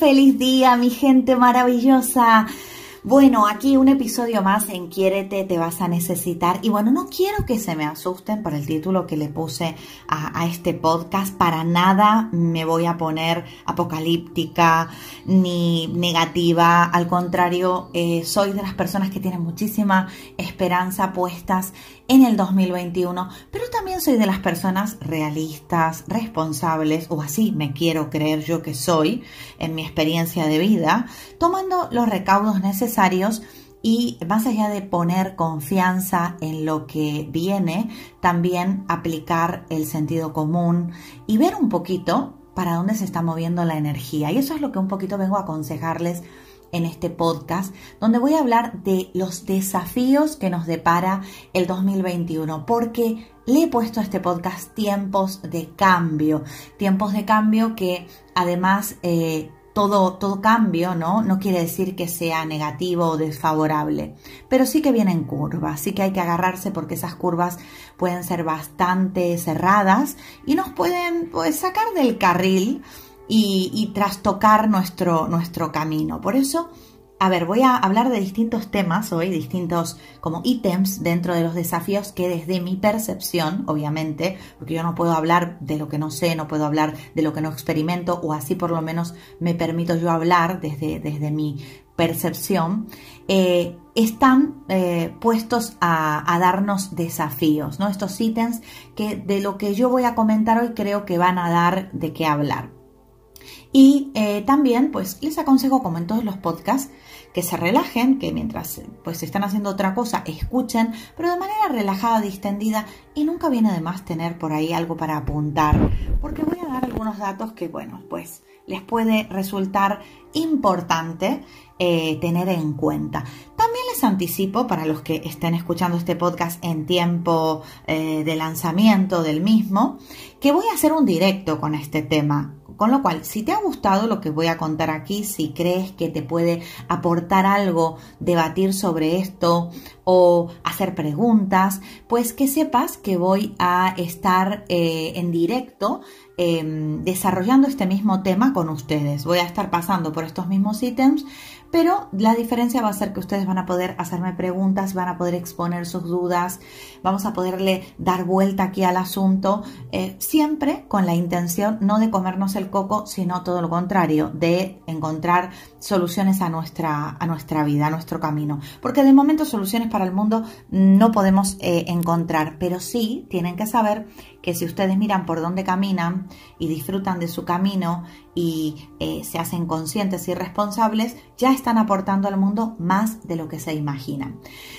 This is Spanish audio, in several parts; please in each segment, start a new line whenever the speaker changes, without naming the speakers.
Feliz día, mi gente maravillosa. Bueno, aquí un episodio más en Quiérete, te vas a necesitar. Y bueno, no quiero que se me asusten por el título que le puse a, este podcast. Para nada me voy a poner apocalíptica ni negativa. Al contrario, eh, soy de las personas que tienen muchísima esperanza puestas en el 2021, pero también soy de las personas realistas, responsables, o así me quiero creer yo que soy en mi experiencia de vida, tomando los recaudos necesarios y más allá de poner confianza en lo que viene, también aplicar el sentido común y ver un poquito para dónde se está moviendo la energía. Y eso es lo que un poquito vengo a aconsejarles en este podcast, donde voy a hablar de los desafíos que nos depara el 2021, porque le he puesto a este podcast tiempos de cambio, tiempos de cambio que además eh, todo, todo cambio ¿no? no quiere decir que sea negativo o desfavorable, pero sí que vienen curvas, sí que hay que agarrarse porque esas curvas pueden ser bastante cerradas y nos pueden pues, sacar del carril y, trastocar nuestro, nuestro camino. Por eso, a ver, voy a hablar de distintos temas hoy, distintos como ítems dentro de los desafíos que desde mi percepción, obviamente, porque yo no puedo hablar de lo que no sé, no puedo hablar de lo que no experimento, o así por lo menos me permito yo hablar desde, desde mi percepción, eh, están eh, puestos a, a, darnos desafíos, ¿no? Estos ítems que de lo que yo voy a comentar hoy creo que van a dar de qué hablar. Y eh, también, pues les aconsejo, como en todos los podcasts, que se relajen, que mientras pues están haciendo otra cosa, escuchen, pero de manera relajada, distendida, y nunca viene de más tener por ahí algo para apuntar, porque voy a dar algunos datos que, bueno, pues les puede resultar importante eh, tener en cuenta. También les anticipo para los que estén escuchando este podcast en tiempo eh, de lanzamiento del mismo, que voy a hacer un directo con este tema. Con lo cual, si te ha gustado lo que voy a contar aquí, si crees que te puede aportar algo, debatir sobre esto o hacer preguntas, pues que sepas que voy a estar eh, en directo em, desarrollando este mismo tema con ustedes. Voy a estar pasando por estos mismos ítems pero la diferencia va a ser que ustedes van a poder hacerme preguntas, van a poder exponer sus dudas, vamos a poderle dar vuelta aquí al asunto, eh, siempre con la intención no de comernos el coco, sino todo lo contrario, de encontrar soluciones a nuestra, a nuestra vida, a nuestro camino. Porque de momento soluciones para el mundo no podemos eh, encontrar, pero sí tienen que saber que si ustedes miran por dónde caminan y disfrutan de su camino y eh, se hacen conscientes y responsables, ya están aportando al mundo más de lo que se imaginan.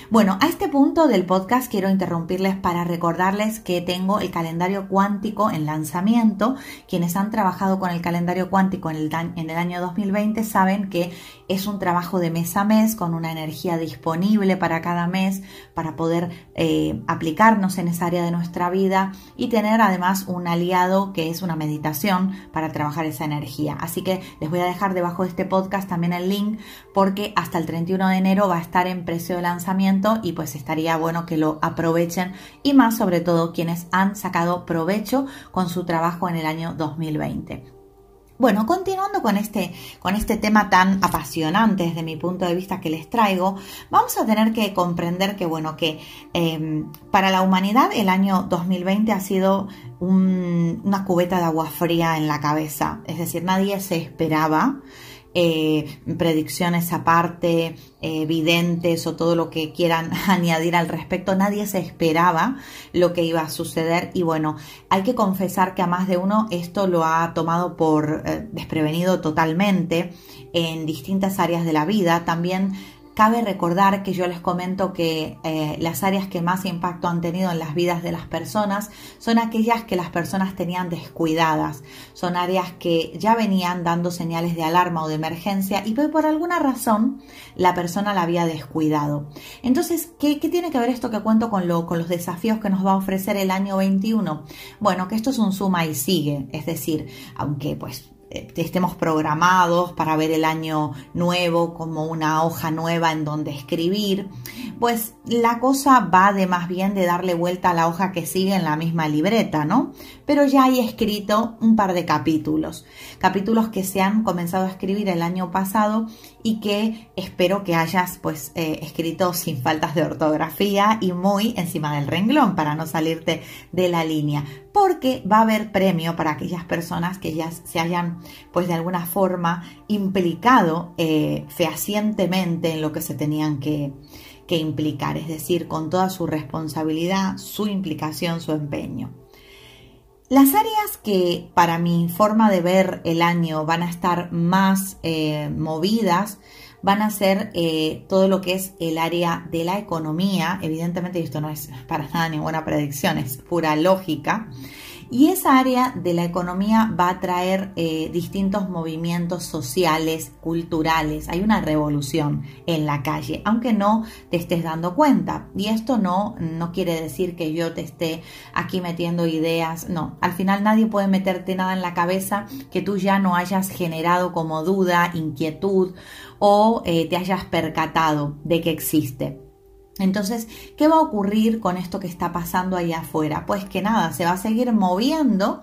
Bueno, a este punto del podcast quiero interrumpirles para recordarles que tengo el calendario cuántico en lanzamiento. Quienes han trabajado con el calendario cuántico en el, en el año 2020 saben que es un trabajo de mes a mes con una energía disponible para cada mes para poder eh, aplicarnos en esa área de nuestra vida y tener además un aliado que es una meditación para trabajar esa energía. Así que les voy a dejar debajo de este podcast también el link porque hasta el 31 de enero va a estar en precio de lanzamiento y pues estaría bueno que lo aprovechen y más sobre todo quienes han sacado provecho con su trabajo en el año 2020. Bueno, continuando con este, con este tema tan apasionante desde mi punto de vista que les traigo, vamos a tener que comprender que, bueno, que em, para la humanidad el año 2020 ha sido una cubeta de agua fría en la cabeza. Es decir, nadie se esperaba eh, predicciones aparte, eh, videntes o todo lo que quieran añadir al respecto. Nadie se esperaba lo que iba a suceder y bueno, hay que confesar que a más de uno esto lo ha tomado por eh, desprevenido totalmente en distintas áreas de la vida. También Cabe recordar que yo les comento que eh, las áreas que más impacto han tenido en las vidas de las personas son aquellas que las personas tenían descuidadas, son áreas que ya venían dando señales de alarma o de emergencia y por alguna razón la persona la había descuidado. Entonces, ¿qué, tiene que ver esto que cuento con, lo, con los desafíos que nos va a ofrecer el año 21? Bueno, que esto es un suma y sigue, es decir, aunque pues estemos programados para ver el año nuevo como una hoja nueva en donde escribir, pues la cosa va de más bien de darle vuelta a la hoja que sigue en la misma libreta, ¿no? Pero ya hay escrito un par de capítulos, capítulos que se han comenzado a escribir el año pasado y que espero que hayas pues eh, escrito sin faltas de ortografía y muy encima del renglón para no salirte de la línea. Porque va a haber premio para aquellas personas que ya se hayan, pues de alguna forma, implicado eh, fehacientemente en lo que se tenían que, que implicar, es decir, con toda su responsabilidad, su implicación, su empeño. Las áreas que para mi forma de ver el año van a estar más eh, movidas van a ser eh, todo lo que es el área de la economía. Evidentemente esto no es para nada ninguna predicción, es pura lógica. Y esa área de la economía va a traer eh, distintos movimientos sociales, culturales. Hay una revolución en la calle, aunque no te estés dando cuenta. Y esto no, no quiere decir que yo te esté aquí metiendo ideas. No, al final nadie puede meterte nada en la cabeza que tú ya no hayas generado como duda, inquietud o eh, te hayas percatado de que existe. Entonces, ¿qué va a ocurrir con esto que está pasando ahí afuera? Pues que nada, se va a seguir moviendo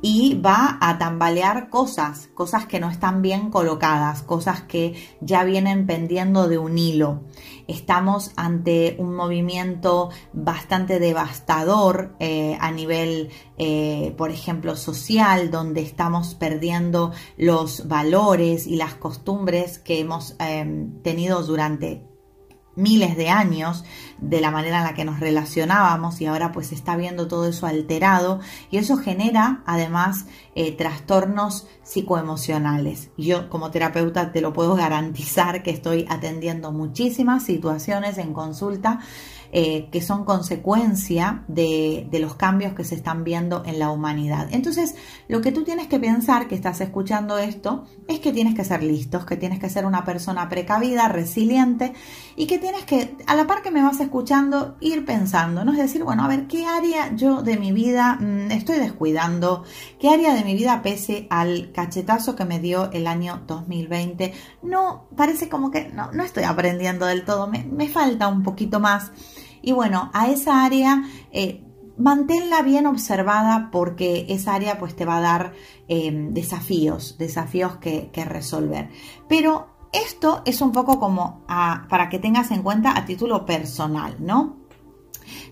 y va a tambalear cosas, cosas que no están bien colocadas, cosas que ya vienen pendiendo de un hilo. Estamos ante un movimiento bastante devastador eh, a nivel, eh, por ejemplo, social, donde estamos perdiendo los valores y las costumbres que hemos eh, tenido durante miles de años de la manera en la que nos relacionábamos y ahora pues está viendo todo eso alterado y eso genera además eh, trastornos psicoemocionales. Yo como terapeuta te lo puedo garantizar que estoy atendiendo muchísimas situaciones en consulta eh, que son consecuencia de, los cambios que se están viendo en la humanidad. Entonces, lo que tú tienes que pensar que estás escuchando esto es que tienes que ser listos, que tienes que ser una persona precavida, resiliente y que tienes que, a la par que me vas escuchando, ir pensando, ¿no? Es decir, bueno, a ver, ¿qué área yo de mi vida mm, estoy descuidando? ¿Qué área de mi vida, pese al cachetazo que me dio el año 2020, no, parece como que no, no estoy aprendiendo del todo, me, me falta un poquito más? Y bueno, a esa área eh, manténla bien observada porque esa área pues te va a dar em, desafíos, desafíos que, resolver. Pero esto es un poco como para que tengas en cuenta a título personal, ¿no?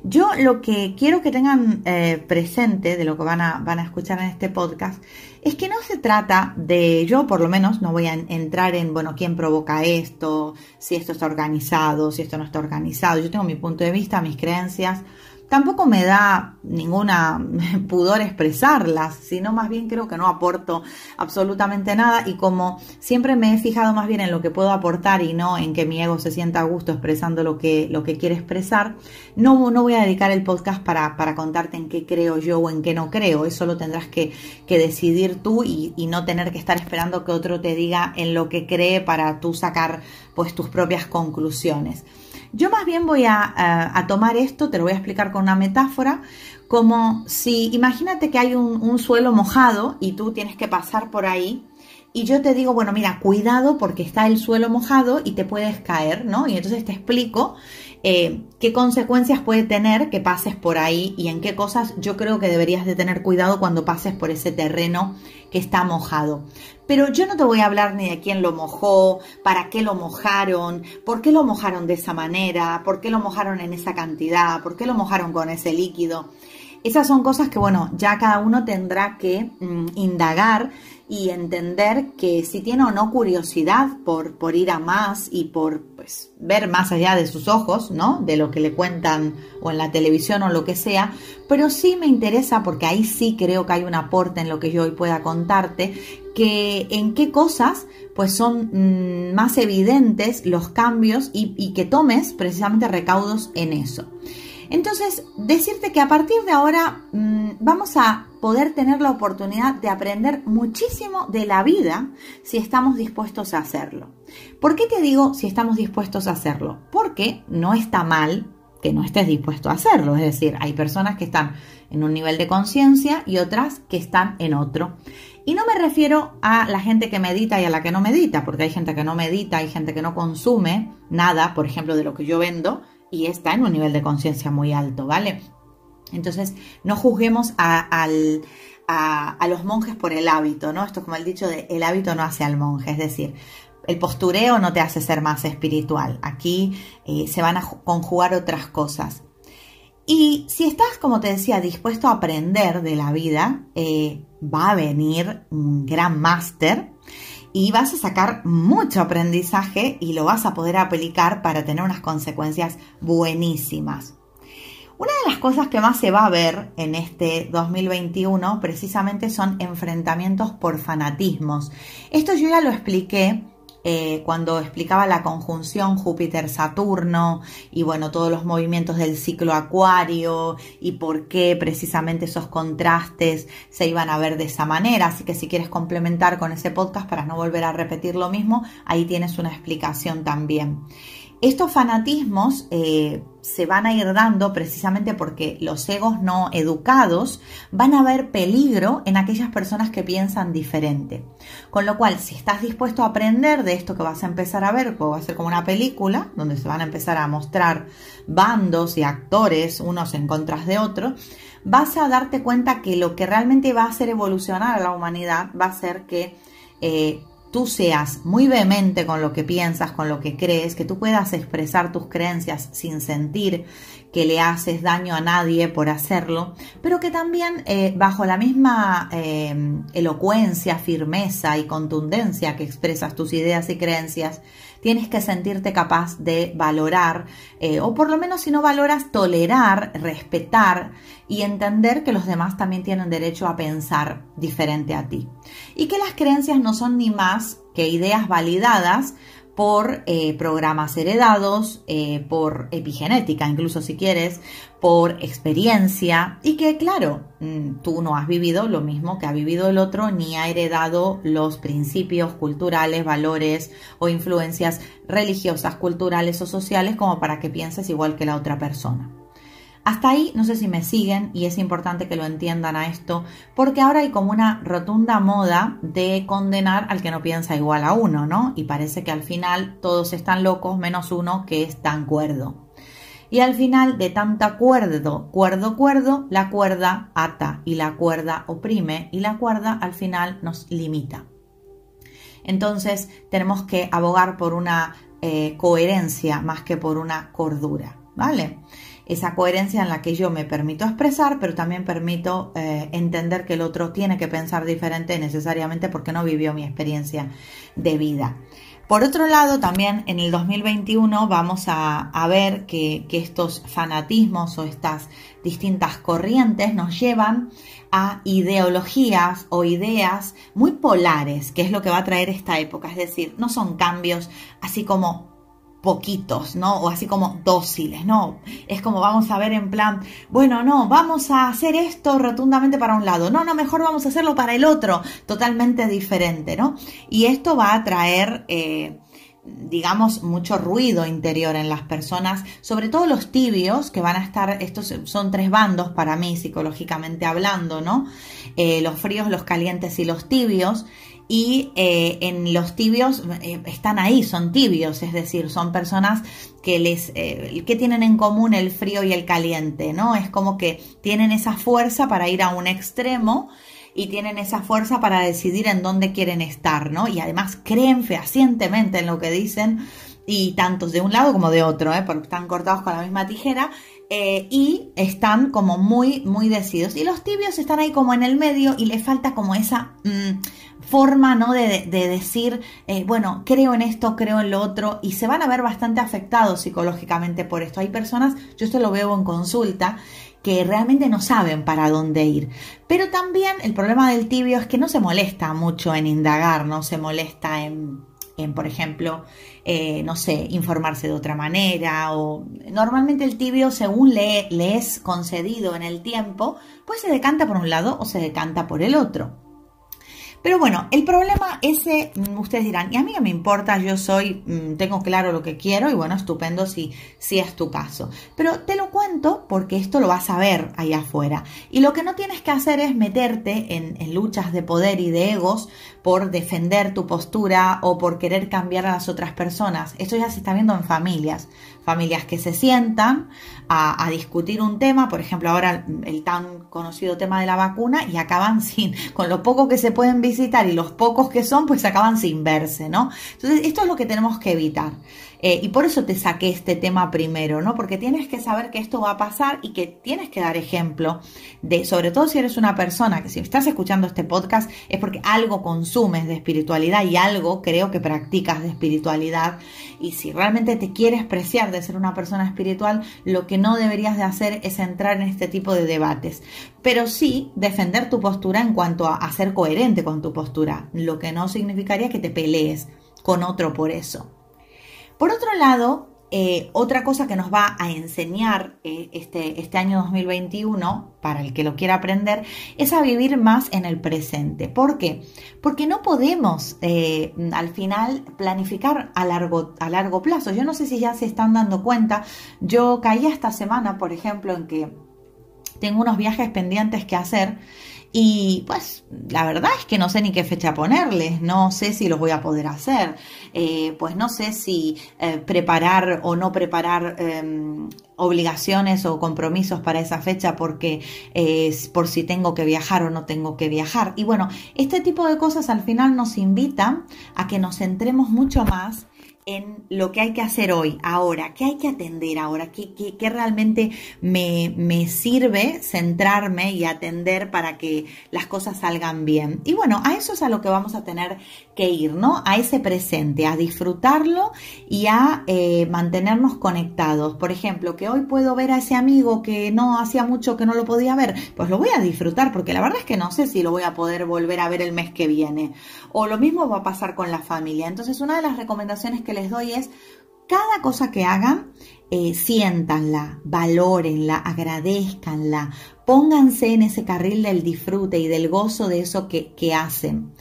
Yo lo que quiero que tengan eh, presente de lo que van a, van a escuchar en este podcast es que no se trata de, yo por lo menos no voy a entrar en, bueno, quién provoca esto, si esto está organizado, si esto no está organizado. Yo tengo mi punto de vista, mis creencias, Tampoco me da ninguna pudor expresarlas, sino más bien creo que no aporto absolutamente nada y como siempre me he fijado más bien en lo que puedo aportar y no en que mi ego se sienta a gusto expresando lo que, lo que quiere expresar, no, no voy a dedicar el podcast para, para contarte en qué creo yo o en qué no creo, eso lo tendrás que, que decidir tú y, y no tener que estar esperando que otro te diga en lo que cree para tú sacar pues tus propias conclusiones. Yo más bien voy a, tomar esto, te lo voy a explicar con una metáfora, como si imagínate que hay un, suelo mojado y tú tienes que pasar por ahí y yo te digo, bueno, mira, cuidado porque está el suelo mojado y te puedes caer, ¿no? Y entonces te explico eh, qué consecuencias puede tener que pases por ahí y en qué cosas yo creo que deberías de tener cuidado cuando pases por ese terreno que está mojado. Pero yo no te voy a hablar ni de quién lo mojó, para qué lo mojaron, por qué lo mojaron de esa manera, por qué lo mojaron en esa cantidad, por qué lo mojaron con ese líquido. Esas son cosas que, bueno, ya cada uno tendrá que mm, indagar y entender que si tiene o no curiosidad por, por ir a más y por pues, ver más allá de sus ojos, ¿no? De lo que le cuentan o en la televisión o lo que sea, pero sí me interesa porque ahí sí creo que hay un aporte en lo que yo hoy pueda contarte, que en qué cosas pues son mm, más evidentes los cambios y, que tomes precisamente recaudos en eso. Entonces, decirte que a partir de ahora mm, vamos a poder tener la oportunidad de aprender muchísimo de la vida si estamos dispuestos a hacerlo. ¿Por qué te digo si estamos dispuestos a hacerlo? Porque no está mal que no estés dispuesto a hacerlo. Es decir, hay personas que están en un nivel de conciencia y otras que están en otro. Y no me refiero a la gente que medita y a la que no medita, porque hay gente que no medita, hay gente que no consume nada, por ejemplo, de lo que yo vendo, y está en un nivel de conciencia muy alto, ¿vale? Entonces, no juzguemos a, los monjes por el hábito, ¿no? Esto es como el dicho de el hábito no hace al monje, es decir, el postureo no te hace ser más espiritual. Aquí eh, se van a conjugar otras cosas. Y si estás, como te decía, dispuesto a aprender de la vida, eh, va a venir un gran máster y vas a sacar mucho aprendizaje y lo vas a poder aplicar para tener unas consecuencias buenísimas. Una de las cosas que más se va a ver en este 2021 precisamente son enfrentamientos por fanatismos. Esto yo ya lo expliqué eh, cuando explicaba la conjunción Júpiter-Saturno y bueno, todos los movimientos del ciclo acuario y por qué precisamente esos contrastes se iban a ver de esa manera. Así que si quieres complementar con ese podcast para no volver a repetir lo mismo, ahí tienes una explicación también. Estos fanatismos eh, se van a ir dando precisamente porque los egos no educados van a ver peligro en aquellas personas que piensan diferente. Con lo cual, si estás dispuesto a aprender de esto que vas a empezar a ver, va a ser como una película donde se van a empezar a mostrar bandos y actores unos en contra de otros, vas a darte cuenta que lo que realmente va a hacer evolucionar a la humanidad va a ser que eh, tú seas muy vehemente con lo que piensas, con lo que crees, que tú puedas expresar tus creencias sin sentir que le haces daño a nadie por hacerlo, pero que también eh, bajo la misma eh, elocuencia, firmeza y contundencia que expresas tus ideas y creencias, tienes que sentirte capaz de valorar, eh, o por lo menos si no valoras, tolerar, respetar y entender que los demás también tienen derecho a pensar diferente a ti. Y que las creencias no son ni más que ideas validadas por eh, programas heredados, eh, por epigenética, incluso si quieres, por experiencia, y que claro, mm, tú no has vivido lo mismo que ha vivido el otro, ni ha heredado los principios culturales, valores o influencias religiosas, culturales o sociales como para que pienses igual que la otra persona. Hasta ahí no sé si me siguen y es importante que lo entiendan a esto porque ahora hay como una rotunda moda de condenar al que no piensa igual a uno, ¿no? Y parece que al final todos están locos menos uno que es tan cuerdo. Y al final de tanta cuerdo, cuerdo, cuerdo, la cuerda ata y la cuerda oprime y la cuerda al final nos limita. Entonces tenemos que abogar por una eh, coherencia más que por una cordura, ¿vale? Esa coherencia en la que yo me permito expresar, pero también permito eh, entender que el otro tiene que pensar diferente necesariamente porque no vivió mi experiencia de vida. Por otro lado, también en el 2021 vamos a, ver que, que, estos fanatismos o estas distintas corrientes nos llevan a ideologías o ideas muy polares, que es lo que va a traer esta época. Es decir, no son cambios así como poquitos, ¿no? O así como dóciles, ¿no? Es como vamos a ver en plan, bueno, no, vamos a hacer esto rotundamente para un lado, no, no, mejor vamos a hacerlo para el otro, totalmente diferente, ¿no? Y esto va a traer... Eh, digamos, mucho ruido interior en las personas, sobre todo los tibios, que van a estar, estos son tres bandos para mí, psicológicamente hablando, ¿no? Eh, los fríos, los calientes y los tibios y eh, en los tibios eh, están ahí, son tibios, es decir, son personas que les eh, que tienen en común el frío y el caliente, ¿no? Es como que tienen esa fuerza para ir a un extremo y tienen esa fuerza para decidir en dónde quieren estar, ¿no? Y además creen fehacientemente en lo que dicen y tantos de un lado como de otro, ¿eh? porque están cortados con la misma tijera eh, y están como muy, muy decididos. Y los tibios están ahí como en el medio y le falta como esa mm, forma, ¿no? De, decir, eh, bueno, creo en esto, creo en lo otro, y se van a ver bastante afectados psicológicamente por esto. Hay personas, yo esto lo veo en consulta, que realmente no saben para dónde ir. Pero también el problema del tibio es que no se molesta mucho en indagar, no se molesta en, por ejemplo, eh, no sé, informarse de otra manera o normalmente el tibio según le, le es concedido en el tiempo, pues se decanta por un lado o se decanta por el otro. Pero bueno, el problema ese, mm, ustedes dirán, y a mí no me importa, yo soy, mm, tengo claro lo que quiero y bueno, estupendo si, si es tu caso. Pero te lo cuento porque esto lo vas a ver ahí afuera. Y lo que no tienes que hacer es meterte en, en luchas de poder y de egos por defender tu postura o por querer cambiar a las otras personas. Esto ya se está viendo en familias familias que se sientan a, discutir un tema, por ejemplo ahora el tan conocido tema de la vacuna y acaban sin, con lo poco que se pueden visitar y los pocos que son, pues acaban sin verse, ¿no? Entonces esto es lo que tenemos que evitar. Eh, y por eso te saqué este tema primero, ¿no? Porque tienes que saber que esto va a pasar y que tienes que dar ejemplo de, sobre todo si eres una persona que si estás escuchando este podcast es porque algo consumes de espiritualidad y algo creo que practicas de espiritualidad. Y si realmente te quieres preciar de ser una persona espiritual, lo que no deberías de hacer es entrar en este tipo de debates. Pero sí defender tu postura en cuanto a, a ser coherente con tu postura, lo que no significaría que te pelees con otro por eso. Por otro lado, eh, otra cosa que nos va a enseñar eh, este, este, año 2021, para el que lo quiera aprender, es a vivir más en el presente. ¿Por qué? Porque no podemos eh, al final planificar a largo, a largo plazo. Yo no sé si ya se están dando cuenta, yo caí esta semana, por ejemplo, en que tengo unos viajes pendientes que hacer y pues la verdad es que no sé ni qué fecha ponerles, no sé si los voy a poder hacer, eh, pues no sé si eh, preparar o no preparar em, obligaciones o compromisos para esa fecha porque es por si tengo que viajar o no tengo que viajar. Y bueno, este tipo de cosas al final nos invitan a que nos centremos mucho más en lo que hay que hacer hoy, ahora, qué hay que atender ahora, qué, qué, realmente me, me, sirve centrarme y atender para que las cosas salgan bien. Y bueno, a eso es a lo que vamos a tener que ir, ¿no? A ese presente, a disfrutarlo y a eh, mantenernos conectados. Por ejemplo, que hoy puedo ver a ese amigo que no hacía mucho que no lo podía ver, pues lo voy a disfrutar porque la verdad es que no sé si lo voy a poder volver a ver el mes que viene. O lo mismo va a pasar con la familia. Entonces, una de las recomendaciones que les doy es cada cosa que hagan, eh, siéntanla, valórenla, agradezcanla, pónganse en ese carril del disfrute y del gozo de eso que, hacen.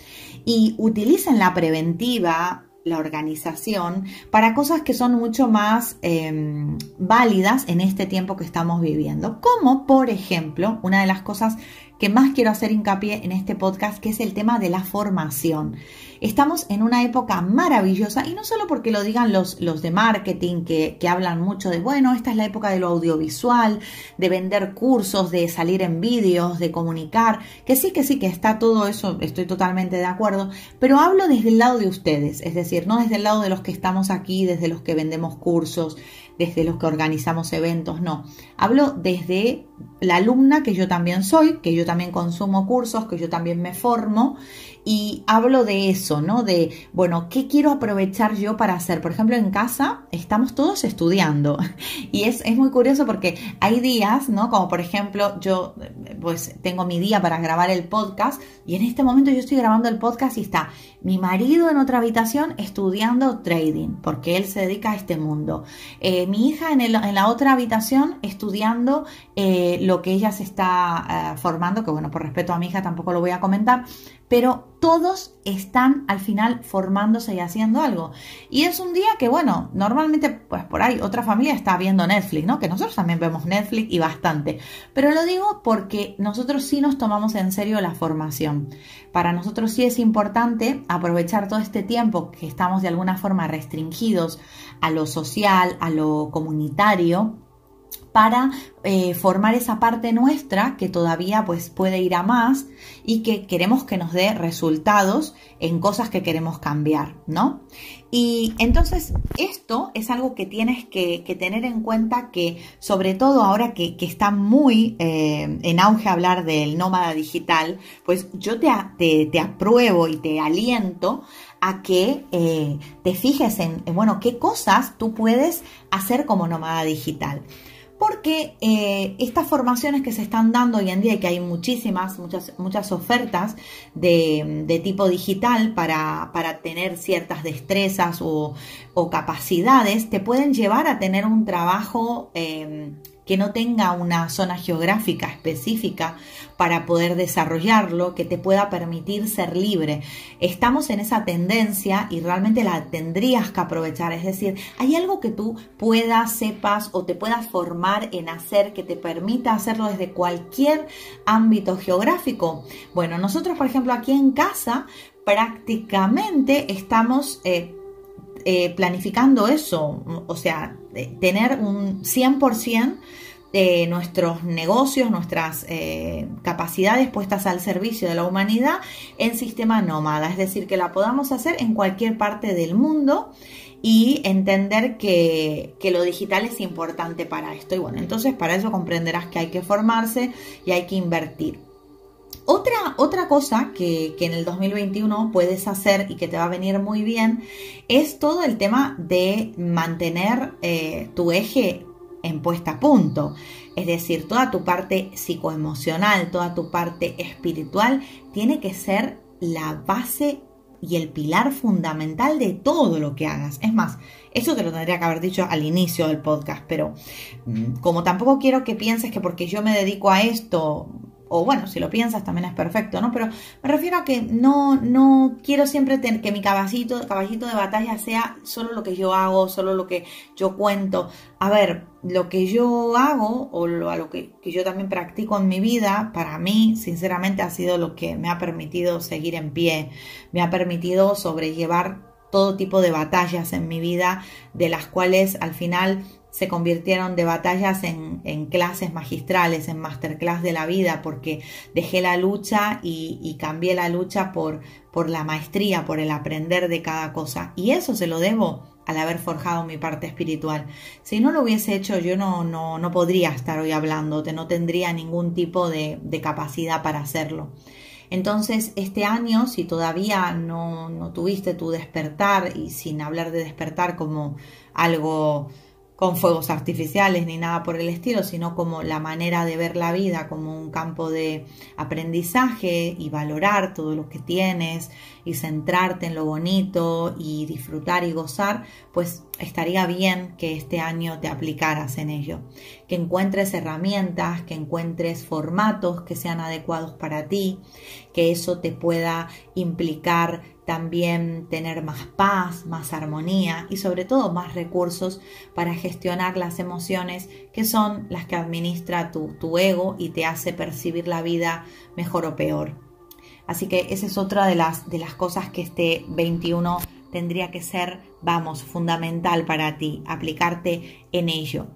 Y utilicen la preventiva, la organización, para cosas que son mucho más em, válidas en este tiempo que estamos viviendo. Como, por ejemplo, una de las cosas que más quiero hacer hincapié en este podcast, que es el tema de la formación. Estamos en una época maravillosa y no solo porque lo digan los, los de marketing que, que hablan mucho de, bueno, esta es la época de lo audiovisual, de vender cursos, de salir en vídeos, de comunicar, que sí, que sí, que está todo eso, estoy totalmente de acuerdo, pero hablo desde el lado de ustedes, es decir, no desde el lado de los que estamos aquí, desde los que vendemos cursos, desde los que organizamos eventos, no. Hablo desde la alumna que yo también soy, que yo también consumo cursos, que yo también me formo y hablo de eso, ¿no? De, bueno, ¿qué quiero aprovechar yo para hacer? Por ejemplo, en casa estamos todos estudiando y es, es muy curioso porque hay días, ¿no? Como por ejemplo, yo pues tengo mi día para grabar el podcast y en este momento yo estoy grabando el podcast y está mi marido en otra habitación estudiando trading porque él se dedica a este mundo. Eh, mi hija en, el, en, la otra habitación estudiando eh, lo que ella se está eh, formando, que bueno, por respeto a mi hija tampoco lo voy a comentar, pero todos están al final formándose y haciendo algo. Y es un día que, bueno, normalmente, pues por ahí otra familia está viendo Netflix, ¿no? Que nosotros también vemos Netflix y bastante. Pero lo digo porque nosotros sí nos tomamos en serio la formación. Para nosotros sí es importante aprovechar todo este tiempo que estamos de alguna forma restringidos a lo social, a lo comunitario para eh, formar esa parte nuestra que todavía pues puede ir a más y que queremos que nos dé resultados en cosas que queremos cambiar, ¿no? Y entonces esto es algo que tienes que, tener en cuenta que sobre todo ahora que, está muy eh, en auge hablar del nómada digital, pues yo te, te, apruebo y te aliento a que eh, te fijes en, bueno, qué cosas tú puedes hacer como nómada digital porque eh, estas formaciones que se están dando hoy en día, y que hay muchísimas, muchas, muchas ofertas de, tipo digital para, tener ciertas destrezas o, capacidades, te pueden llevar a tener un trabajo eh, que no tenga una zona geográfica específica para poder desarrollarlo, que te pueda permitir ser libre. Estamos en esa tendencia y realmente la tendrías que aprovechar. Es decir, hay algo que tú puedas, sepas o te puedas formar en hacer que te permita hacerlo desde cualquier ámbito geográfico. Bueno, nosotros, por ejemplo, aquí en casa prácticamente estamos... Eh, eh, planificando eso, o sea, tener un 100% de nuestros negocios, nuestras eh, capacidades puestas al servicio de la humanidad en sistema nómada, es decir, que la podamos hacer en cualquier parte del mundo y entender que, lo digital es importante para esto. Y bueno, entonces para eso comprenderás que hay que formarse y hay que invertir. Otra, otra cosa que, en el 2021 puedes hacer y que te va a venir muy bien es todo el tema de mantener eh, tu eje en puesta a punto. Es decir, toda tu parte psicoemocional, toda tu parte espiritual tiene que ser la base y el pilar fundamental de todo lo que hagas. Es más, eso te lo tendría que haber dicho al inicio del podcast, pero mm, como tampoco quiero que pienses que porque yo me dedico a esto o bueno, si lo piensas también es perfecto, ¿no? Pero me refiero a que no, no quiero siempre tener que mi caballito, caballito de batalla sea solo lo que yo hago, solo lo que yo cuento. A ver, lo que yo hago o a lo que, que yo también practico en mi vida, para mí, sinceramente, ha sido lo que me ha permitido seguir en pie, me ha permitido sobrellevar todo tipo de batallas en mi vida, de las cuales al final se convirtieron de batallas en, clases magistrales, en masterclass de la vida, porque dejé la lucha y, cambié la lucha por, por la maestría, por el aprender de cada cosa. Y eso se lo debo al haber forjado mi parte espiritual. Si no lo hubiese hecho, yo no, no, no podría estar hoy hablándote, no tendría ningún tipo de, de capacidad para hacerlo. Entonces, este año, si todavía no, no tuviste tu despertar, y sin hablar de despertar como algo con fuegos artificiales ni nada por el estilo, sino como la manera de ver la vida como un campo de aprendizaje y valorar todo lo que tienes y centrarte en lo bonito y disfrutar y gozar, pues estaría bien que este año te aplicaras en ello, que encuentres herramientas, que encuentres formatos que sean adecuados para ti, que eso te pueda implicar también tener más paz, más armonía y sobre todo más recursos para gestionar las emociones que son las que administra tu, ego y te hace percibir la vida mejor o peor. Así que esa es otra de las, de las cosas que este 21 tendría que ser, vamos, fundamental para ti, aplicarte en ello.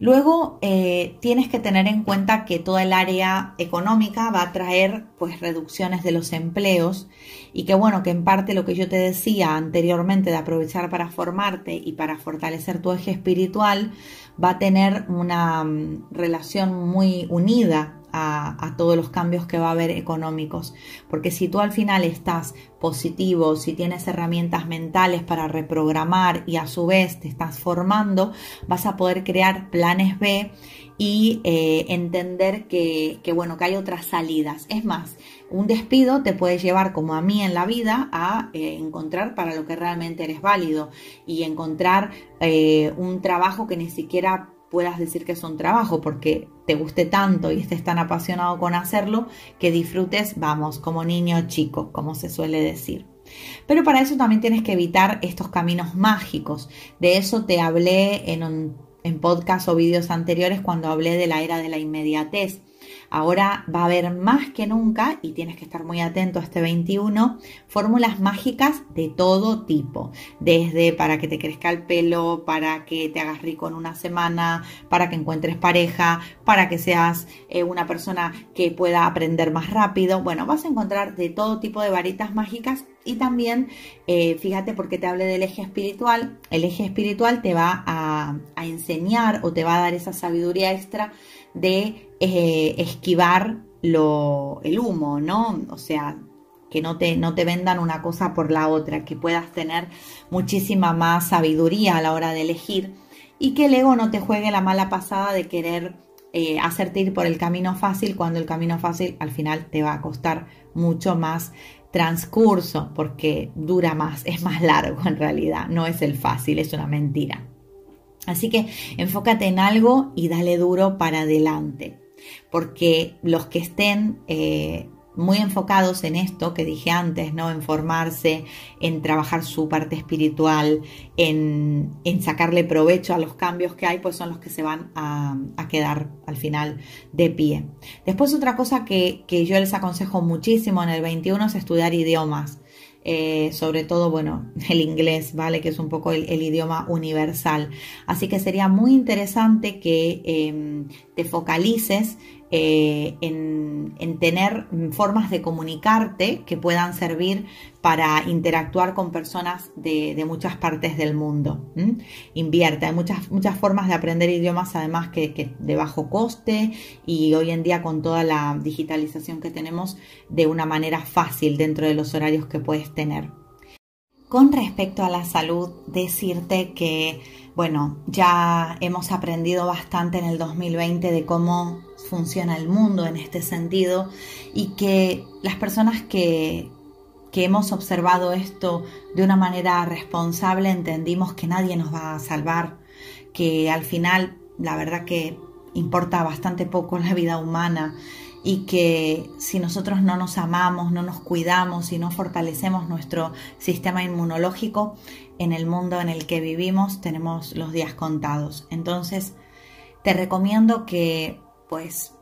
Luego eh, tienes que tener en cuenta que toda el área económica va a traer pues reducciones de los empleos y que bueno, que en parte lo que yo te decía anteriormente de aprovechar para formarte y para fortalecer tu eje espiritual va a tener una mm, relación muy unida a, todos los cambios que va a haber económicos. Porque si tú al final estás positivo, si tienes herramientas mentales para reprogramar y a su vez te estás formando, vas a poder crear planes B y eh, entender que, bueno, que hay otras salidas. Es más, un despido te puede llevar, como a mí en la vida, a eh, encontrar para lo que realmente eres válido y encontrar eh, un trabajo que ni siquiera puedas decir que es un trabajo porque te guste tanto y estés tan apasionado con hacerlo que disfrutes, vamos, como niño chico, como se suele decir. Pero para eso también tienes que evitar estos caminos mágicos. De eso te hablé en, un, en podcast o vídeos anteriores cuando hablé de la era de la inmediatez. Ahora va a haber más que nunca, y tienes que estar muy atento a este 21, fórmulas mágicas de todo tipo, desde para que te crezca el pelo, para que te hagas rico en una semana, para que encuentres pareja, para que seas eh, una persona que pueda aprender más rápido. Bueno, vas a encontrar de todo tipo de varitas mágicas. Y también, eh, fíjate porque te hablé del eje espiritual, el eje espiritual te va a, enseñar o te va a dar esa sabiduría extra de eh, esquivar lo, el humo, ¿no? O sea, que no te, no te vendan una cosa por la otra, que puedas tener muchísima más sabiduría a la hora de elegir y que el ego no te juegue la mala pasada de querer eh, hacerte ir por el camino fácil cuando el camino fácil al final te va a costar mucho más transcurso porque dura más, es más largo en realidad, no es el fácil, es una mentira. Así que enfócate en algo y dale duro para adelante, porque los que estén eh, muy enfocados en esto que dije antes, ¿no? En formarse, en trabajar su parte espiritual, en, sacarle provecho a los cambios que hay, pues son los que se van a, quedar al final de pie. Después otra cosa que, yo les aconsejo muchísimo en el 21 es estudiar idiomas. Eh, sobre todo, bueno, el inglés, ¿vale? Que es un poco el, idioma universal. Así que sería muy interesante que em, te focalices eh, en, tener formas de comunicarte que puedan servir para interactuar con personas de, muchas partes del mundo. Invierte, hay muchas, muchas formas de aprender idiomas además que, de bajo coste y hoy en día con toda la digitalización que tenemos de una manera fácil dentro de los horarios que puedes tener. Con respecto a la salud, decirte que, bueno, ya hemos aprendido bastante en el 2020 de cómo funciona el mundo en este sentido y que las personas que, que hemos observado esto de una manera responsable entendimos que nadie nos va a salvar, que al final la verdad que importa bastante poco la vida humana y que si nosotros no nos amamos, no nos cuidamos y no fortalecemos nuestro sistema inmunológico, en el mundo en el que vivimos tenemos los días contados. Entonces, te recomiendo que pues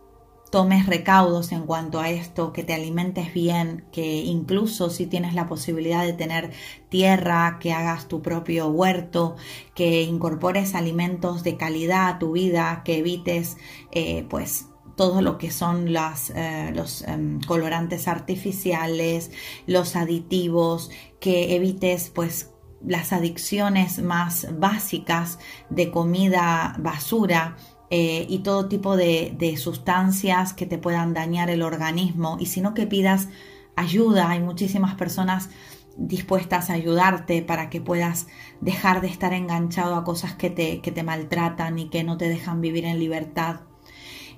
tomes recaudos en cuanto a esto, que te alimentes bien, que incluso si tienes la posibilidad de tener tierra, que hagas tu propio huerto, que incorpores alimentos de calidad a tu vida, que evites eh, pues todo lo que son las, eh, los em, colorantes artificiales, los aditivos, que evites pues las adicciones más básicas de comida basura, eh, y todo tipo de, sustancias que te puedan dañar el organismo y sino que pidas ayuda. Hay muchísimas personas dispuestas a ayudarte para que puedas dejar de estar enganchado a cosas que te, que te maltratan y que no te dejan vivir en libertad.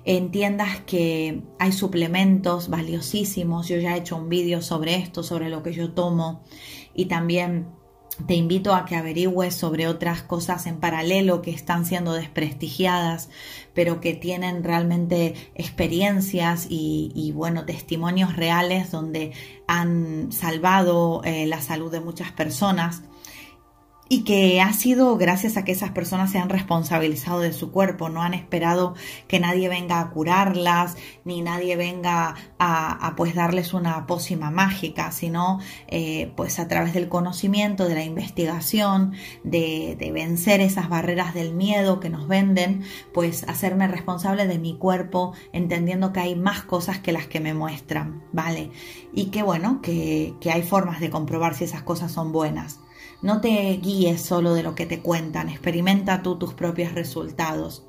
Entiendas que hay suplementos valiosísimos. Yo ya he hecho un vídeo sobre esto, sobre lo que yo tomo y también te invito a que averigües sobre otras cosas en paralelo que están siendo desprestigiadas, pero que tienen realmente experiencias y, bueno, testimonios reales donde han salvado eh, la salud de muchas personas y que ha sido gracias a que esas personas se han responsabilizado de su cuerpo, no han esperado que nadie venga a curarlas, ni nadie venga a, pues darles una pócima mágica, sino eh, pues a través del conocimiento, de la investigación, de, vencer esas barreras del miedo que nos venden, pues hacerme responsable de mi cuerpo, entendiendo que hay más cosas que las que me muestran, ¿vale? Y que bueno, que hay formas de comprobar si esas cosas son buenas. No te guíes solo de lo que te cuentan, experimenta tú tus propios resultados.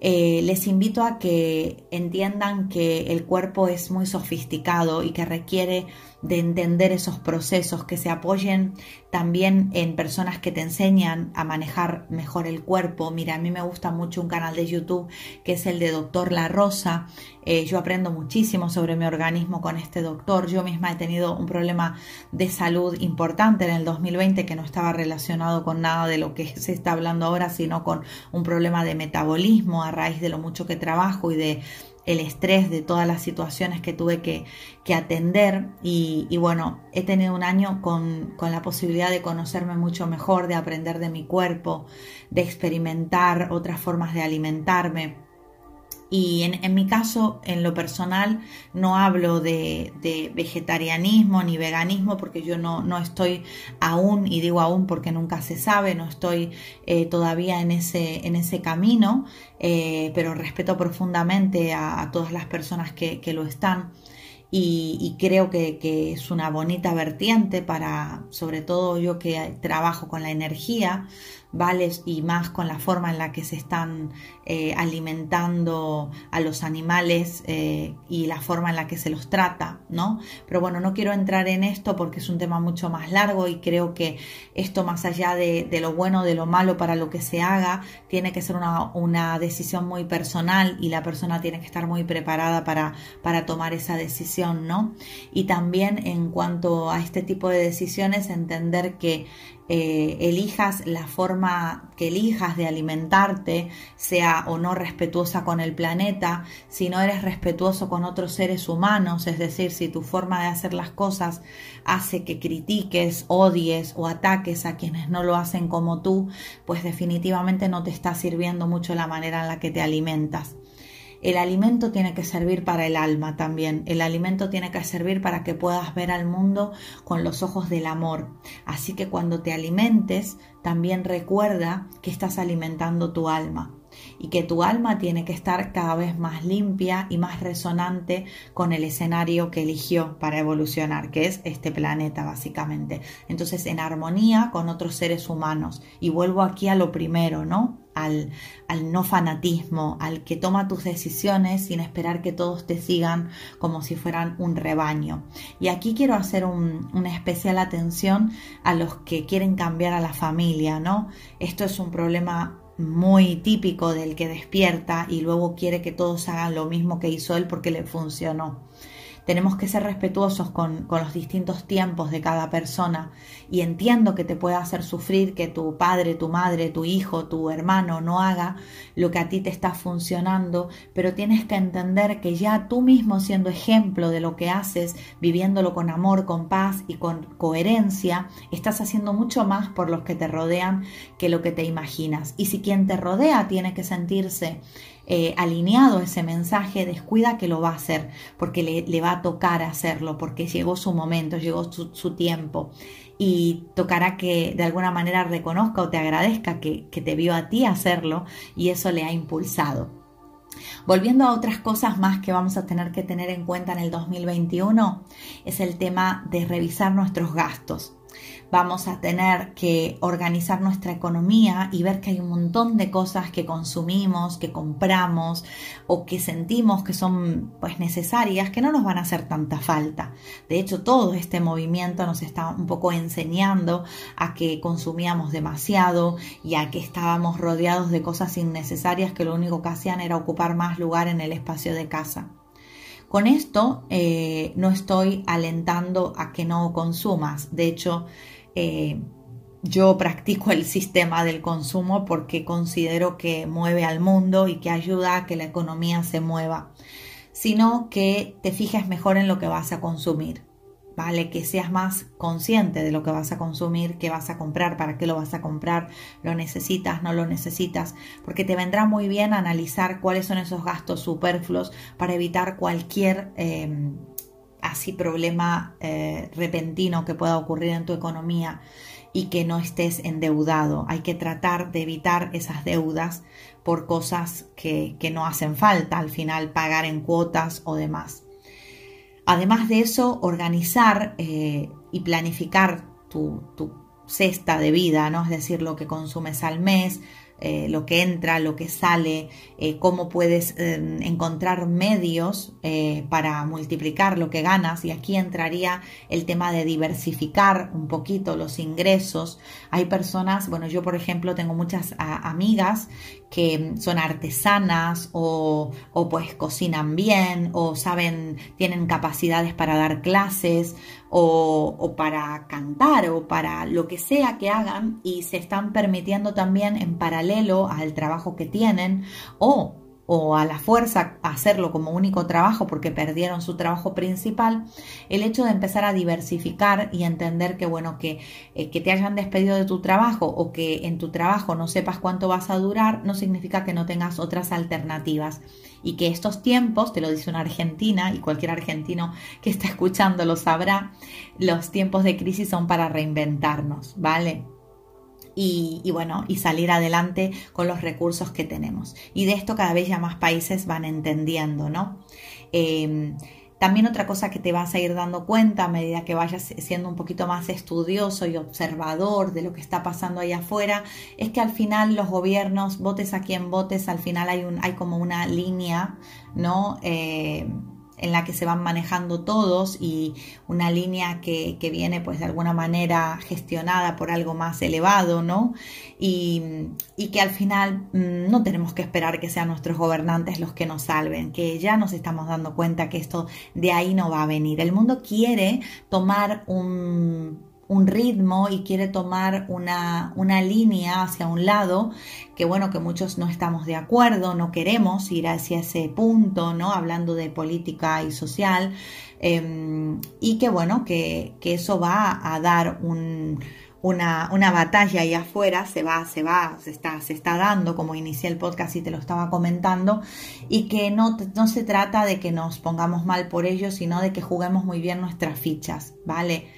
Eh, les invito a que entiendan que el cuerpo es muy sofisticado y que requiere de entender esos procesos, que se apoyen también en personas que te enseñan a manejar mejor el cuerpo. Mira, a mí me gusta mucho un canal de YouTube que es el de Doctor La Rosa. Eh, yo aprendo muchísimo sobre mi organismo con este doctor. Yo misma he tenido un problema de salud importante en el 2020 que no estaba relacionado con nada de lo que se está hablando ahora, sino con un problema de metabolismo a raíz de lo mucho que trabajo y de el estrés de todas las situaciones que tuve que, atender. Y, bueno, he tenido un año con, con, la posibilidad de conocerme mucho mejor, de aprender de mi cuerpo, de experimentar otras formas de alimentarme Y en, mi caso, en lo personal, no hablo de, vegetarianismo ni veganismo porque yo no, no, estoy aún, y digo aún porque nunca se sabe, no estoy eh, todavía en ese, en ese camino, eh, pero respeto profundamente a, todas las personas que, que lo están. Y, creo que, es una bonita vertiente para, sobre todo yo que trabajo con la energía, ¿vale? Y más con la forma en la que se están eh, alimentando a los animales eh, y la forma en la que se los trata, ¿no? Pero bueno, no quiero entrar en esto porque es un tema mucho más largo y creo que esto más allá de, lo bueno, de lo malo para lo que se haga, tiene que ser una, una, decisión muy personal y la persona tiene que estar muy preparada para, para tomar esa decisión, ¿no? Y también en cuanto a este tipo de decisiones, entender que eh, elijas la forma que elijas de alimentarte, sea o no respetuosa con el planeta, si no eres respetuoso con otros seres humanos, es decir, si tu forma de hacer las cosas hace que critiques, odies o ataques a quienes no lo hacen como tú, pues definitivamente no te está sirviendo mucho la manera en la que te alimentas. El alimento tiene que servir para el alma también. El alimento tiene que servir para que puedas ver al mundo con los ojos del amor. Así que cuando te alimentes, también recuerda que estás alimentando tu alma y que tu alma tiene que estar cada vez más limpia y más resonante con el escenario que eligió para evolucionar, que es este planeta básicamente. Entonces, en armonía con otros seres humanos. Y vuelvo aquí a lo primero, ¿no? Al, no fanatismo, al que toma tus decisiones sin esperar que todos te sigan como si fueran un rebaño. Y aquí quiero hacer una especial atención a los que quieren cambiar a la familia, ¿no? Esto es un problema muy típico del que despierta y luego quiere que todos hagan lo mismo que hizo él porque le funcionó. Tenemos que ser respetuosos con, los distintos tiempos de cada persona y entiendo que te puede hacer sufrir que tu padre, tu madre, tu hijo, tu hermano no haga lo que a ti te está funcionando, pero tienes que entender que ya tú mismo siendo ejemplo de lo que haces, viviéndolo con amor, con paz y con coherencia, estás haciendo mucho más por los que te rodean que lo que te imaginas. Y si quien te rodea tiene que sentirse eh, alineado ese mensaje, descuida que lo va a hacer, porque le, va a tocar hacerlo, porque llegó su momento, llegó su, tiempo. Y tocará que de alguna manera reconozca o te agradezca que, que te vio a ti hacerlo y eso le ha impulsado. Volviendo a otras cosas más que vamos a tener que tener en cuenta en el 2021, es el tema de revisar nuestros gastos vamos a tener que organizar nuestra economía y ver que hay un montón de cosas que consumimos, que compramos o que sentimos que son pues necesarias que no nos van a hacer tanta falta. De hecho, todo este movimiento nos está un poco enseñando a que consumíamos demasiado y a que estábamos rodeados de cosas innecesarias que lo único que hacían era ocupar más lugar en el espacio de casa. Con esto eh, no estoy alentando a que no consumas. De hecho, eh, yo practico el sistema del consumo porque considero que mueve al mundo y que ayuda a que la economía se mueva, sino que te fijes mejor en lo que vas a consumir. ¿vale? Que seas más consciente de lo que vas a consumir, qué vas a comprar, para qué lo vas a comprar, lo necesitas, no lo necesitas, porque te vendrá muy bien analizar cuáles son esos gastos superfluos para evitar cualquier em, así problema eh, repentino que pueda ocurrir en tu economía y que no estés endeudado. Hay que tratar de evitar esas deudas por cosas que, que no hacen falta, al final pagar en cuotas o demás. Además de eso, organizar eh, y planificar tu, tu, cesta de vida, ¿no? Es decir, lo que consumes al mes, eh, lo que entra, lo que sale, eh, cómo puedes em, encontrar medios para multiplicar lo que ganas. Y aquí entraría el tema de diversificar un poquito los ingresos. Hay personas, bueno, yo por ejemplo tengo muchas amigas que son artesanas o, pues cocinan bien o saben, tienen capacidades para dar clases o, o, para cantar o para lo que sea que hagan y se están permitiendo también en paralelo al trabajo que tienen o o a la fuerza hacerlo como único trabajo porque perdieron su trabajo principal, el hecho de empezar a diversificar y entender que, bueno, que, eh, que te hayan despedido de tu trabajo o que en tu trabajo no sepas cuánto vas a durar, no significa que no tengas otras alternativas y que estos tiempos, te lo dice una argentina y cualquier argentino que está escuchando lo sabrá, los tiempos de crisis son para reinventarnos, ¿vale? Y, bueno, y salir adelante con los recursos que tenemos. Y de esto cada vez ya más países van entendiendo, ¿no? Em, también otra cosa que te vas a ir dando cuenta a medida que vayas siendo un poquito más estudioso y observador de lo que está pasando ahí afuera es que al final los gobiernos, votes a quien votes, al final hay, un, hay como una línea, ¿no? Eh, en la que se van manejando todos y una línea que, viene pues de alguna manera gestionada por algo más elevado, ¿no? Y, y, que al final mm, no tenemos que esperar que sean nuestros gobernantes los que nos salven, que ya nos estamos dando cuenta que esto de ahí no va a venir. El mundo quiere tomar un, un ritmo y quiere tomar una, una, línea hacia un lado, que bueno, que muchos no estamos de acuerdo, no queremos ir hacia ese punto, ¿no? Hablando de política y social, em, y que bueno, que, que, eso va a dar un, una, una, batalla ahí afuera, se va, se va, se está, se está dando, como inicié el podcast y te lo estaba comentando, y que no, no se trata de que nos pongamos mal por ello, sino de que juguemos muy bien nuestras fichas, ¿vale?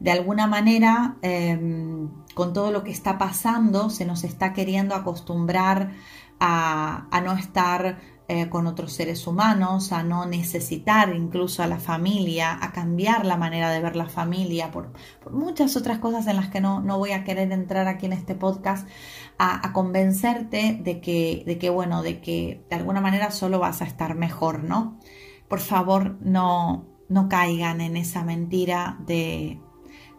De alguna manera, em, con todo lo que está pasando, se nos está queriendo acostumbrar a, no estar eh, con otros seres humanos, a no necesitar incluso a la familia, a cambiar la manera de ver la familia, por, muchas otras cosas en las que no, voy a querer entrar aquí en este podcast, a, convencerte de que, de que, bueno, de que de alguna manera solo vas a estar mejor, ¿no? Por favor, no, no caigan en esa mentira de,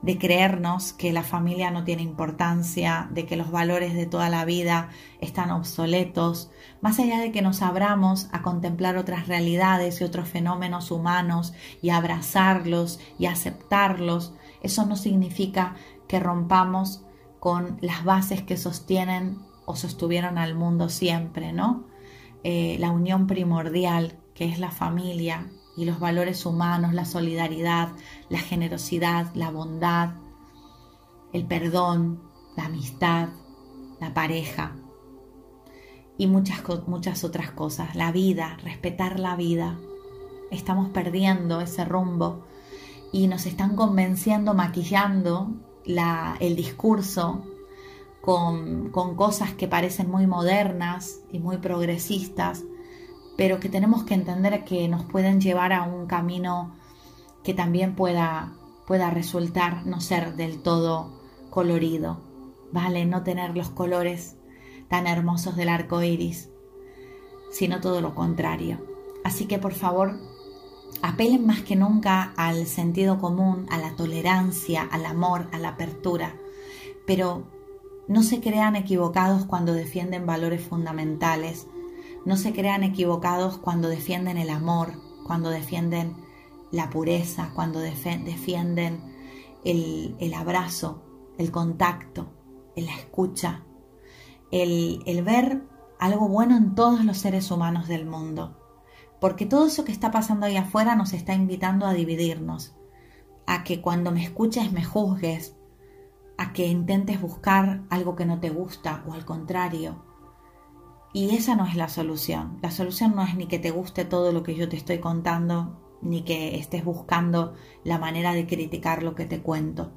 de creernos que la familia no tiene importancia, de que los valores de toda la vida están obsoletos, más allá de que nos abramos a contemplar otras realidades y otros fenómenos humanos y abrazarlos y aceptarlos, eso no significa que rompamos con las bases que sostienen o sostuvieron al mundo siempre, ¿no? Eh, la unión primordial que es la familia, y los valores humanos, la solidaridad, la generosidad, la bondad, el perdón, la amistad, la pareja y muchas, muchas otras cosas, la vida, respetar la vida. Estamos perdiendo ese rumbo y nos están convenciendo, maquillando la, el discurso con, con cosas que parecen muy modernas y muy progresistas, pero que tenemos que entender que nos pueden llevar a un camino que también pueda, pueda resultar no ser del todo colorido, ¿vale? No tener los colores tan hermosos del arco iris, sino todo lo contrario. Así que por favor, apelen más que nunca al sentido común, a la tolerancia, al amor, a la apertura, pero no se crean equivocados cuando defienden valores fundamentales no se crean equivocados cuando defienden el amor, cuando defienden la pureza, cuando defienden el, abrazo, el contacto, la escucha, el, el ver algo bueno en todos los seres humanos del mundo. Porque todo eso que está pasando ahí afuera nos está invitando a dividirnos, a que cuando me escuches me juzgues, a que intentes buscar algo que no te gusta o al contrario, y esa no es la solución. La solución no es ni que te guste todo lo que yo te estoy contando, ni que estés buscando la manera de criticar lo que te cuento,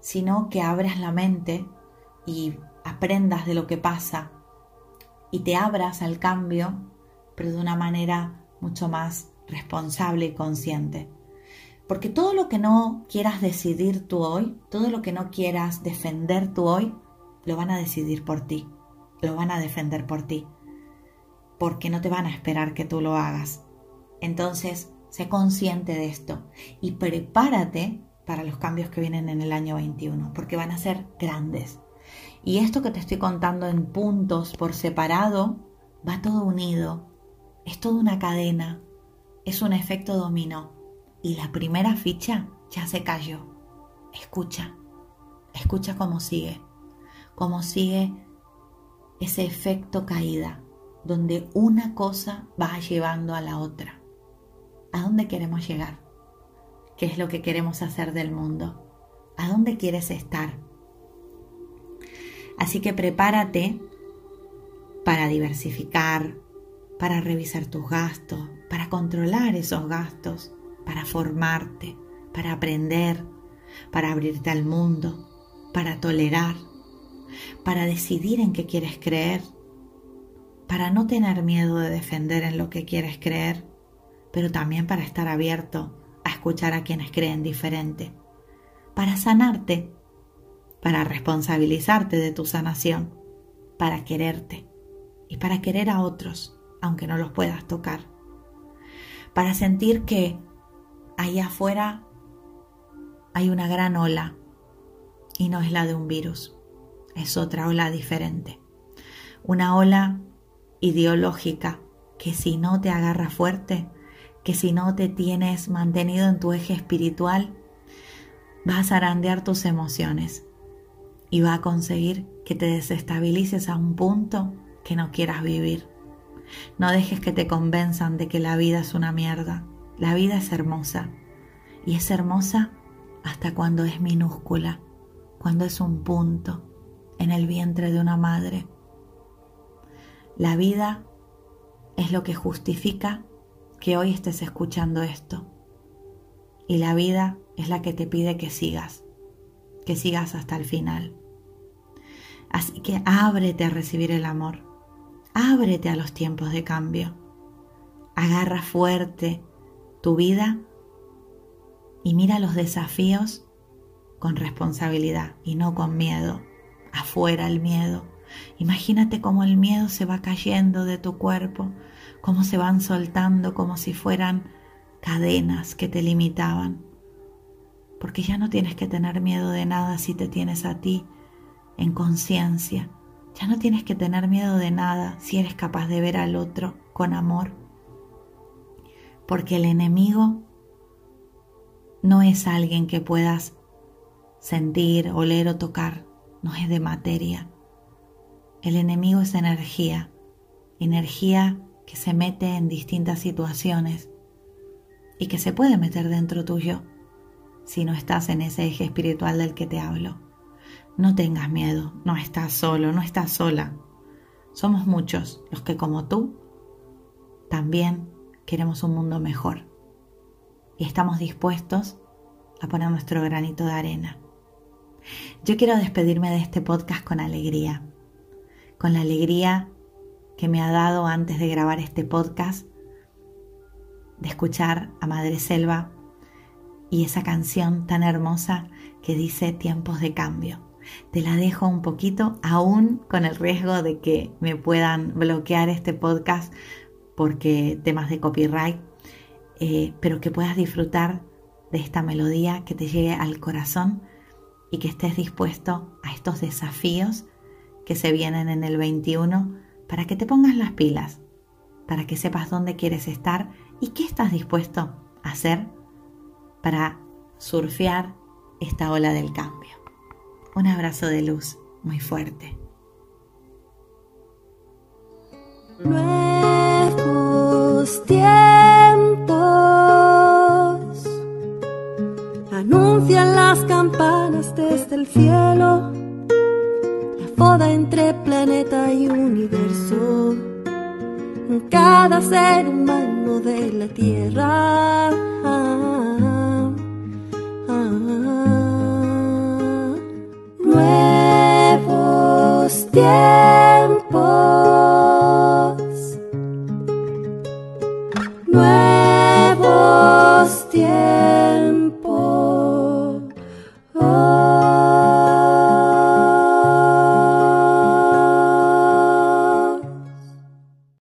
sino que abras la mente y aprendas de lo que pasa y te abras al cambio, pero de una manera mucho más responsable y consciente. Porque todo lo que no quieras decidir tú hoy, todo lo que no quieras defender tú hoy, lo van a decidir por ti lo van a defender por ti, porque no te van a esperar que tú lo hagas. Entonces, sé consciente de esto y prepárate para los cambios que vienen en el año 21, porque van a ser grandes. Y esto que te estoy contando en puntos por separado, va todo unido, es toda una cadena, es un efecto dominó. Y la primera ficha ya se cayó. Escucha, escucha cómo sigue, cómo sigue ese efecto caída. donde una cosa va llevando a la otra. ¿A dónde queremos llegar? ¿Qué es lo que queremos hacer del mundo? ¿A dónde quieres estar? Así que prepárate para diversificar, para revisar tus gastos, para controlar esos gastos, para formarte, para aprender, para abrirte al mundo, para tolerar, para decidir en qué quieres creer, para no tener miedo de defender en lo que quieres creer, pero también para estar abierto a escuchar a quienes creen diferente, para sanarte, para responsabilizarte de tu sanación, para quererte y para querer a otros, aunque no los puedas tocar, para sentir que ahí afuera hay una gran ola y no es la de un virus, es otra ola diferente. Una ola ideológica que si no te agarra fuerte, que si no te tienes mantenido en tu eje espiritual, va a zarandear tus emociones y va a conseguir que te desestabilices a un punto que no quieras vivir. No dejes que te convenzan de que la vida es una mierda. La vida es hermosa. Y es hermosa hasta cuando es minúscula, cuando es un punto en el vientre de una madre. La vida es lo que justifica que hoy estés escuchando esto. Y la vida es la que te pide que sigas, que sigas hasta el final. Así que ábrete a recibir el amor, ábrete a los tiempos de cambio, agarra fuerte tu vida y mira los desafíos con responsabilidad y no con miedo. Afuera el miedo. Imagínate cómo el miedo se va cayendo de tu cuerpo, cómo se van soltando como si fueran cadenas que te limitaban. Porque ya no tienes que tener miedo de nada si te tienes a ti en conciencia. Ya no tienes que tener miedo de nada si eres capaz de ver al otro con amor. Porque el enemigo no es alguien que puedas sentir, oler o tocar, no es de materia. El enemigo es energía, energía que se mete en distintas situaciones y que se puede meter dentro tuyo si no estás en ese eje espiritual del que te hablo. No tengas miedo, no estás solo, no estás sola. Somos muchos los que como tú también queremos un mundo mejor y estamos dispuestos a poner nuestro granito de arena. Yo quiero despedirme de este podcast con alegría, con la alegría que me ha dado antes de grabar este podcast, de escuchar a Madre Selva y esa canción tan hermosa que dice tiempos de cambio. Te la dejo un poquito, aún con el riesgo de que me puedan bloquear este podcast porque temas de copyright eh, pero que puedas disfrutar de esta melodía que te llegue al corazón y que estés dispuesto a estos desafíos que se vienen en el 21 para que te pongas las pilas, para que sepas dónde quieres estar y qué estás dispuesto a hacer para surfear esta ola del cambio. Un abrazo de luz muy fuerte.
anuncian las campanas desde el cielo, la foda entre planeta y universo, en cada ser humano de la tierra. Tiempos. Nuevos tiempos.